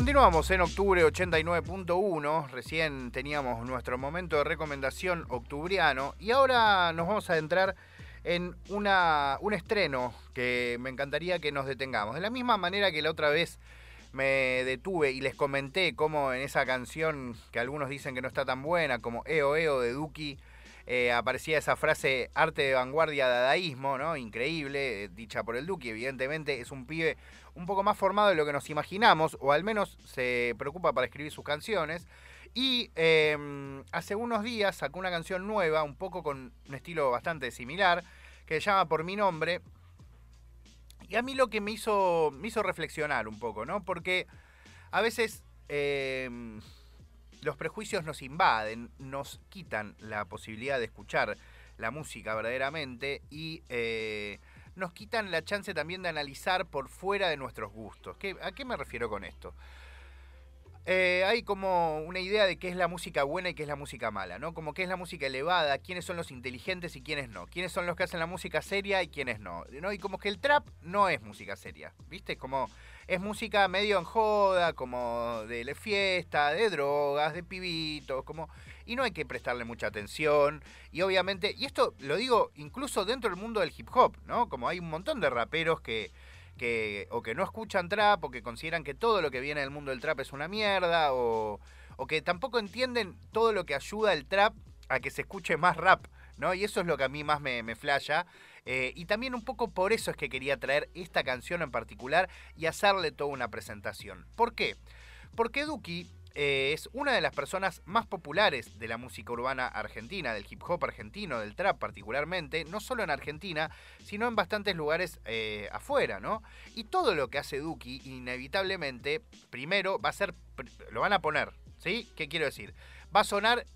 Continuamos en octubre 89.1, recién teníamos nuestro momento de recomendación octubriano y ahora nos vamos a adentrar en una, un estreno que me encantaría que nos detengamos. De la misma manera que la otra vez me detuve y les comenté cómo en esa canción que algunos dicen que no está tan buena, como EO EO de Duki, eh, aparecía esa frase arte de vanguardia dadaísmo, ¿no? Increíble, eh, dicha por el Duki, evidentemente es un pibe un poco más formado de lo que nos imaginamos, o al menos se preocupa para escribir sus canciones. Y em, hace unos días sacó una canción nueva, un poco con un estilo bastante similar, que se llama Por mi nombre. Y a mí lo que me hizo, me hizo reflexionar un poco, ¿no? Porque a veces em, los prejuicios nos invaden, nos quitan la posibilidad de escuchar la música verdaderamente y eh, nos quitan la chance también de analizar por fuera de nuestros gustos. ¿A qué me refiero con esto? Eh, hay como una idea de qué es la música buena y qué es la música mala, ¿no? Como qué es la música elevada, quiénes son los inteligentes y quiénes no, quiénes son los que hacen la música seria y quiénes no, ¿no? Y como que el trap no es música seria, ¿viste? Como es música medio en joda, como de fiesta, de drogas, de pibitos, como y no hay que prestarle mucha atención. Y obviamente, y esto lo digo incluso dentro del mundo del hip hop, ¿no? Como hay un montón de raperos que, que o que no escuchan trap o que consideran que todo lo que viene del mundo del trap es una mierda o, o que tampoco entienden todo lo que ayuda el trap a que se escuche más rap, ¿no? Y eso es lo que a mí más me, me flasha. Eh, y también un poco por eso es que quería traer esta canción en particular y hacerle toda una presentación. ¿Por qué? Porque Duki eh, es una de las personas más populares de la música urbana argentina, del hip hop argentino, del trap particularmente, no solo en Argentina, sino en bastantes lugares eh, afuera, ¿no? Y todo lo que hace Duki, inevitablemente, primero va a ser, lo van a poner, ¿sí? ¿Qué quiero decir? Va a sonar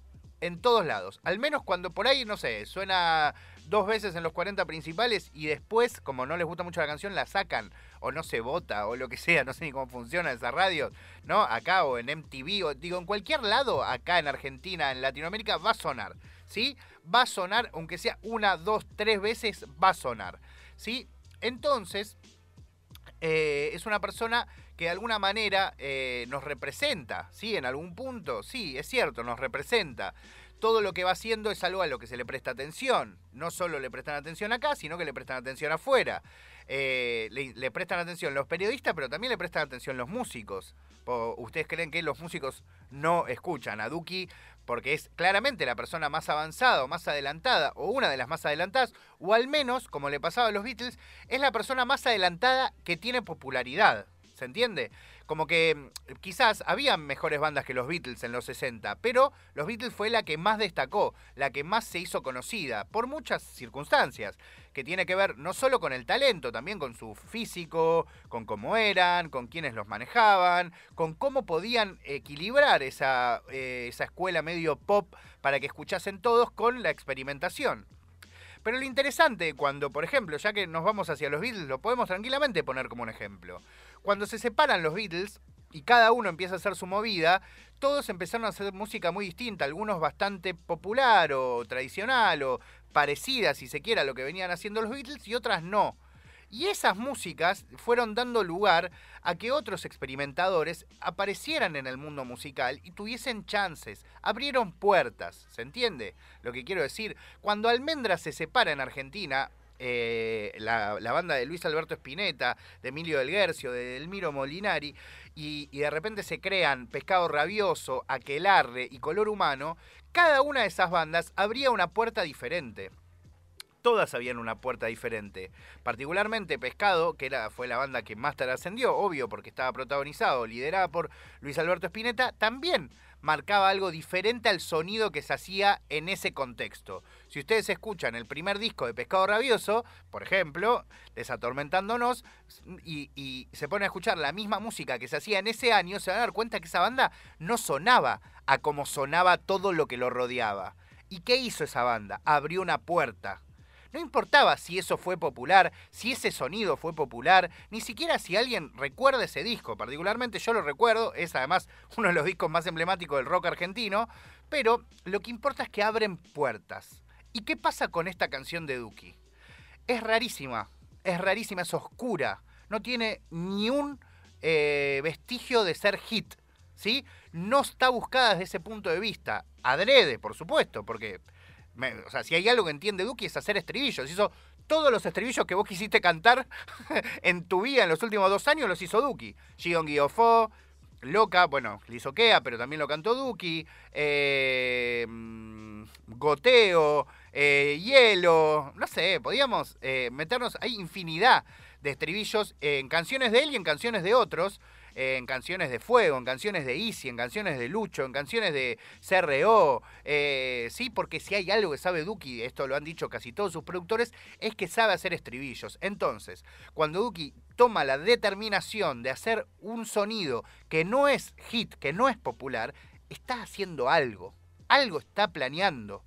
en todos lados, al menos cuando por ahí, no sé, suena dos veces en los 40 principales y después, como no les gusta mucho la canción, la sacan o no se vota o lo que sea, no sé ni cómo funciona esa radio, ¿no? Acá o en MTV o digo, en cualquier lado, acá en Argentina, en Latinoamérica, va a sonar, ¿sí? Va a sonar, aunque sea una, dos, tres veces, va a sonar, ¿sí? Entonces, eh, es una persona que de alguna manera eh, nos representa, ¿sí? En algún punto, sí, es cierto, nos representa todo lo que va haciendo es algo a lo que se le presta atención. No solo le prestan atención acá, sino que le prestan atención afuera. Eh, le, prestan atención los periodistas, pero también le prestan atención los músicos. Ustedes creen que los músicos no escuchan a Duki porque es claramente la persona más avanzada o más adelantada, o una de las más adelantadas, o al menos, como le pasaba a los Beatles, es la persona más adelantada que tiene popularidad. ¿Se entiende? Como que mm, quizás había mejores bandas que los Beatles en los 60, pero los Beatles fue la que más destacó, la que más se hizo conocida, por muchas circunstancias, que tiene que ver no solo con el talento, también con su físico, con cómo eran, con quienes los manejaban, con cómo podían equilibrar esa, eh, esa escuela medio pop para que escuchasen todos con la experimentación. Pero lo interesante cuando, por ejemplo, ya que nos vamos hacia los Beatles, lo podemos tranquilamente poner como un ejemplo. Cuando se separan los Beatles y cada uno empieza a hacer su movida, todos empezaron a hacer música muy distinta, algunos bastante popular o tradicional o parecida, si se quiere, a lo que venían haciendo los Beatles y otras no. Y esas músicas fueron dando lugar a que otros experimentadores aparecieran en el mundo musical y tuviesen chances, abrieron puertas, ¿se entiende? Lo que quiero decir, cuando Almendra se separa en Argentina, eh, la, banda de Luis Alberto Spinetta, de Emilio del Guercio, de Elmiro Molinari, y, y, de repente se crean Pescado Rabioso, Aquelarre y Color Humano, cada una de esas bandas abría una puerta diferente todas habían una puerta diferente. Particularmente Pescado, que era, fue la banda que más tarde ascendió, obvio, porque estaba protagonizado, liderada por Luis Alberto Spinetta, también marcaba algo diferente al sonido que se hacía en ese contexto. Si ustedes escuchan el primer disco de Pescado Rabioso, por ejemplo, Desatormentándonos, y, y se ponen a escuchar la misma música que se hacía en ese año, se van a dar cuenta que esa banda no sonaba a como sonaba todo lo que lo rodeaba. ¿Y qué hizo esa banda? Abrió una puerta no importaba si eso fue popular, si ese sonido fue popular, ni siquiera si alguien recuerda ese disco. Particularmente yo lo recuerdo, es además uno de los discos más emblemáticos del rock argentino, pero lo que importa es que abren puertas. ¿Y qué pasa con esta canción de Duki? Es rarísima, es rarísima, es oscura, no tiene ni un eh, vestigio de ser hit, ¿sí? No está buscada desde ese punto de vista. Adrede, por supuesto, porque o sea, si hay algo que entiende Duki es hacer estribillos. Hizo todos los estribillos que vos quisiste cantar en tu vida en los últimos dos años, los hizo Duki. Gion Guiofó, Loca, bueno, Kea, pero también lo cantó Duki. Eh, mm, goteo, eh, Hielo, no sé, podíamos eh, meternos. Hay infinidad de estribillos en canciones de él y en canciones de otros en canciones de Fuego, en canciones de Easy, en canciones de Lucho, en canciones de CRO. Eh, sí, porque si hay algo que sabe Duki, esto lo han dicho casi todos sus productores, es que sabe hacer estribillos. Entonces, cuando Duki toma la determinación de hacer un sonido que no es hit, que no es popular, está haciendo algo. Algo está planeando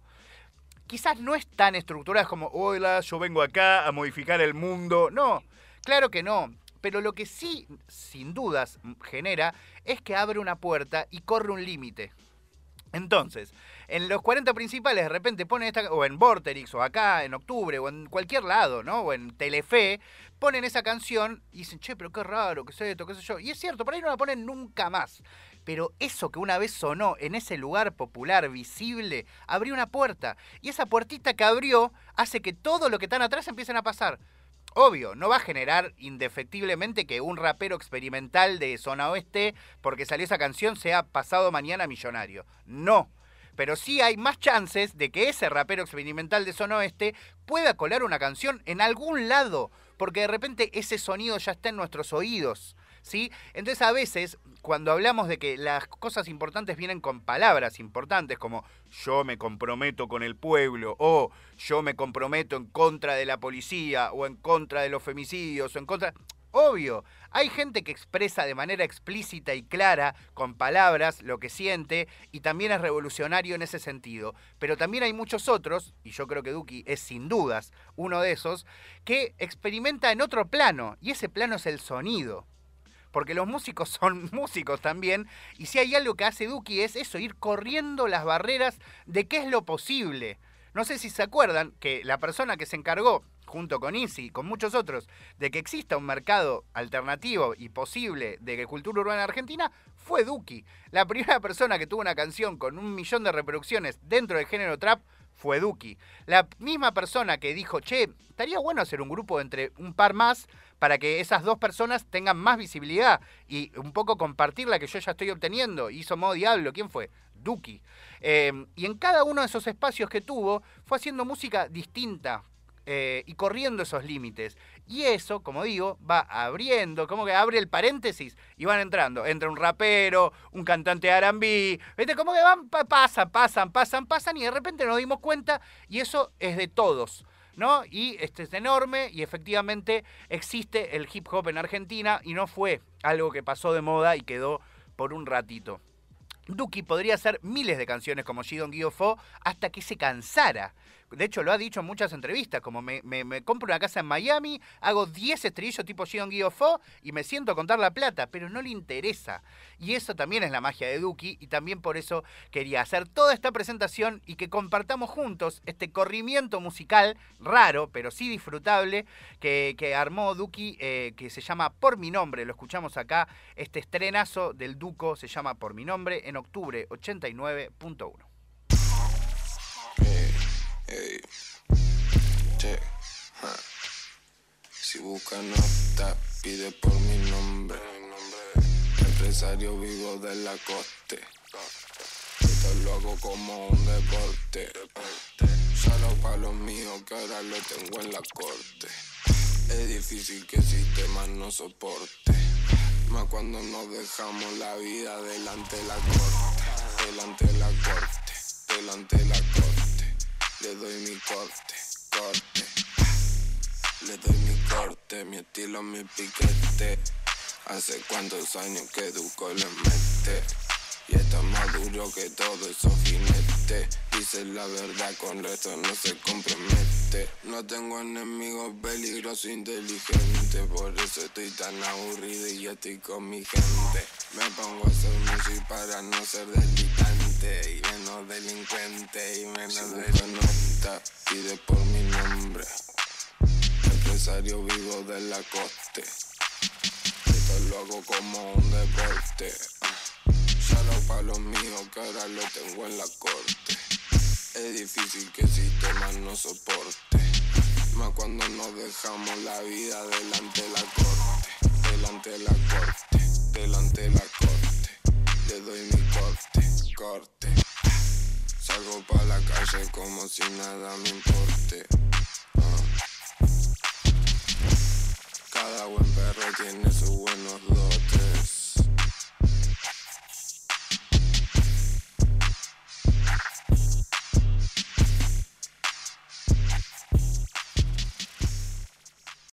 quizás no es tan estructurado como, hola, yo vengo acá a modificar el mundo. No, claro que no pero lo que sí, sin dudas, genera es que abre una puerta y corre un límite. Entonces, en los 40 principales de repente ponen esta, o en Vorterix, o acá, en octubre, o en cualquier lado, ¿no? O en Telefe, ponen esa canción y dicen, che, pero qué raro, qué es esto, qué sé yo. Y es cierto, por ahí no la ponen nunca más. Pero eso que una vez sonó en ese lugar popular, visible, abrió una puerta. Y esa puertita que abrió hace que todo lo que están atrás empiecen a pasar. Obvio, no va a generar indefectiblemente que un rapero experimental de zona oeste, porque salió esa canción, sea pasado mañana millonario. No. Pero sí hay más chances de que ese rapero experimental de zona oeste pueda colar una canción en algún lado, porque de repente ese sonido ya está en nuestros oídos. ¿Sí? Entonces a veces cuando hablamos de que las cosas importantes vienen con palabras importantes como yo me comprometo con el pueblo o yo me comprometo en contra de la policía o en contra de los femicidios o en contra... Obvio, hay gente que expresa de manera explícita y clara, con palabras, lo que siente, y también es revolucionario en ese sentido. Pero también hay muchos otros, y yo creo que Duki es sin dudas uno de esos, que experimenta en otro plano, y ese plano es el sonido porque los músicos son músicos también, y si hay algo que hace Duki es eso, ir corriendo las barreras de qué es lo posible. No sé si se acuerdan que la persona que se encargó, junto con Easy y con muchos otros, de que exista un mercado alternativo y posible de cultura urbana argentina, fue Duki. La primera persona que tuvo una canción con un millón de reproducciones dentro del género trap fue Duki. La misma persona que dijo, che, estaría bueno hacer un grupo entre un par más para que esas dos personas tengan más visibilidad y un poco compartir la que yo ya estoy obteniendo. Hizo modo diablo, ¿quién fue? Duki. Eh, y en cada uno de esos espacios que tuvo, fue haciendo música distinta, eh, y corriendo esos límites. Y eso, como digo, va abriendo, como que abre el paréntesis y van entrando. Entra un rapero, un cantante de R&B, ¿viste? Como que van, pasan, pasan, pasan, pasan y de repente nos dimos cuenta y eso es de todos. ¿no? Y este es enorme y efectivamente existe el hip hop en Argentina y no fue algo que pasó de moda y quedó por un ratito. Duki podría hacer miles de canciones como She Don't hasta que se cansara. De hecho, lo ha dicho en muchas entrevistas, como me, compro una casa en Miami, hago 10 estrellos tipo Gion Fo y me siento a contar la plata, pero no le interesa. Y eso también es la magia de Duki y también por eso quería hacer toda esta presentación y que compartamos juntos este corrimiento musical raro, pero sí disfrutable, que, armó Duki, eh, que se llama Por mi nombre. Lo escuchamos acá, este estrenazo del Duco se llama Por mi nombre en octubre 89.1. Ey, che, Si busca nota, pide por mi nombre. Empresario vivo de la coste. Esto lo hago como un deporte. Solo para los míos que ahora lo tengo en la corte. Es difícil que el sistema no soporte. Más cuando nos dejamos la vida delante de la corte. Delante de la corte. Delante de la corte. Le doy mi corte, corte. Le doy mi corte, mi estilo, mi piquete. Hace cuántos años que Duco le mete. Y está más duro que todo eso finete. Dice la verdad, con resto no se compromete. No tengo enemigos peligrosos, inteligentes. Por eso estoy tan aburrido y ya estoy con mi gente. Me pongo a hacer música para no ser delitante. Y menos delincuente y menos delincuente. Pide por mi nombre. Empresario vivo de la coste. Esto lo hago como un deporte. Para los míos que ahora lo tengo en la corte. Es difícil que el sistema no soporte. Más cuando nos dejamos la vida delante de la corte. Delante de la corte. Delante de la corte. Le doy mi corte. Corte. Salgo para la calle como si nada me importe. Ah. Cada buen perro tiene sus buenos